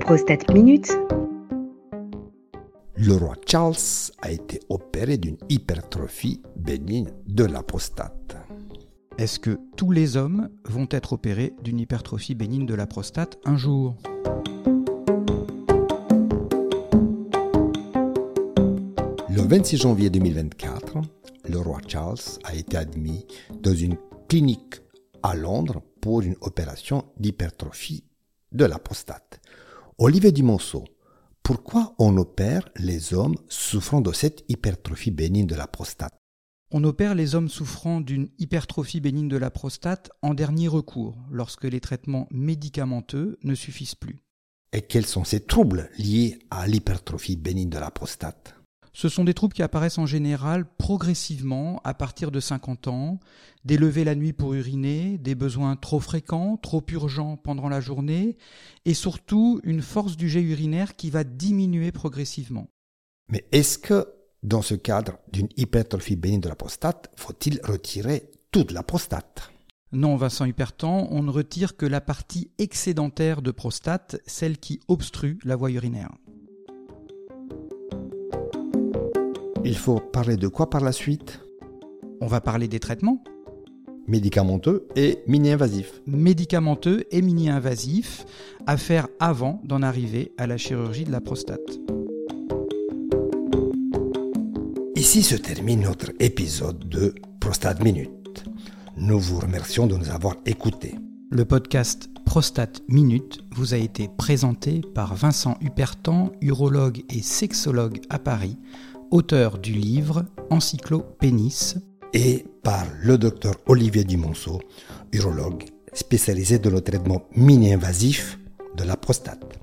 Prostate Minute. Le roi Charles a été opéré d'une hypertrophie bénigne de la prostate. Est-ce que tous les hommes vont être opérés d'une hypertrophie bénigne de la prostate un jour? Le 26 janvier 2024, le roi Charles a été admis dans une clinique à Londres pour une opération d'hypertrophie de la prostate. Olivier Dumonceau, pourquoi on opère les hommes souffrant de cette hypertrophie bénigne de la prostate? On opère les hommes souffrant d'une hypertrophie bénigne de la prostate en dernier recours, lorsque les traitements médicamenteux ne suffisent plus. Et quels sont ces troubles liés à l'hypertrophie bénigne de la prostate? Ce sont des troubles qui apparaissent en général progressivement à partir de 50 ans, des levées la nuit pour uriner, des besoins trop fréquents, trop urgents pendant la journée, et surtout une force du jet urinaire qui va diminuer progressivement. Mais est-ce que dans ce cadre d'une hypertrophie bénigne de la prostate, faut-il retirer toute la prostate? Non, Vincent Hupertan, on ne retire que la partie excédentaire de prostate, celle qui obstrue la voie urinaire. Il faut parler de quoi par la suite? On va parler des traitements Médicamenteux et mini-invasifs. Médicamenteux et mini-invasifs à faire avant d'en arriver à la chirurgie de la prostate. Ici se termine notre épisode de Prostate Minute. Nous vous remercions de nous avoir écoutés. Le podcast Prostate Minute vous a été présenté par Vincent Hupertan, urologue et sexologue à Paris auteur du livre Encyclopénis. Et par le docteur Olivier Dumonceau, urologue spécialisé dans le traitement mini-invasif de la prostate.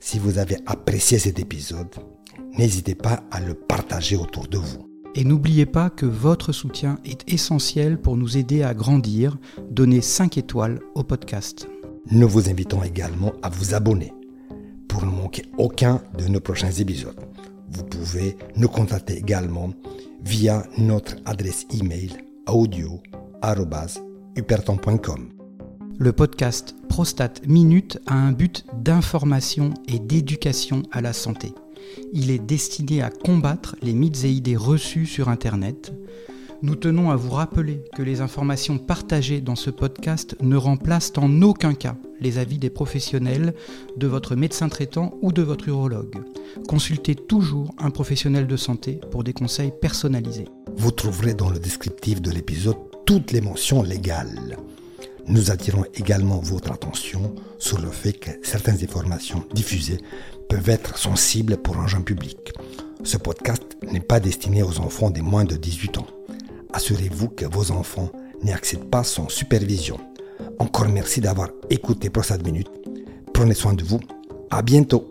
Si vous avez apprécié cet épisode, n'hésitez pas à le partager autour de vous. Et n'oubliez pas que votre soutien est essentiel pour nous aider à grandir. Donnez 5 étoiles au podcast. Nous vous invitons également à vous abonner pour ne manquer aucun de nos prochains épisodes. Vous pouvez nous contacter également via notre adresse email audio.huperton.com. Le podcast Prostate Minute a un but d'information et d'éducation à la santé. Il est destiné à combattre les mythes et idées reçues sur Internet. Nous tenons à vous rappeler que les informations partagées dans ce podcast ne remplacent en aucun cas les avis des professionnels, de votre médecin traitant ou de votre urologue. Consultez toujours un professionnel de santé pour des conseils personnalisés. Vous trouverez dans le descriptif de l'épisode toutes les mentions légales. Nous attirons également votre attention sur le fait que certaines informations diffusées peuvent être sensibles pour un jeune public. Ce podcast n'est pas destiné aux enfants de moins de 18 ans. Assurez-vous que vos enfants n'y accèdent pas sans supervision. Encore merci d'avoir écouté Prostate Minute. Prenez soin de vous. À bientôt.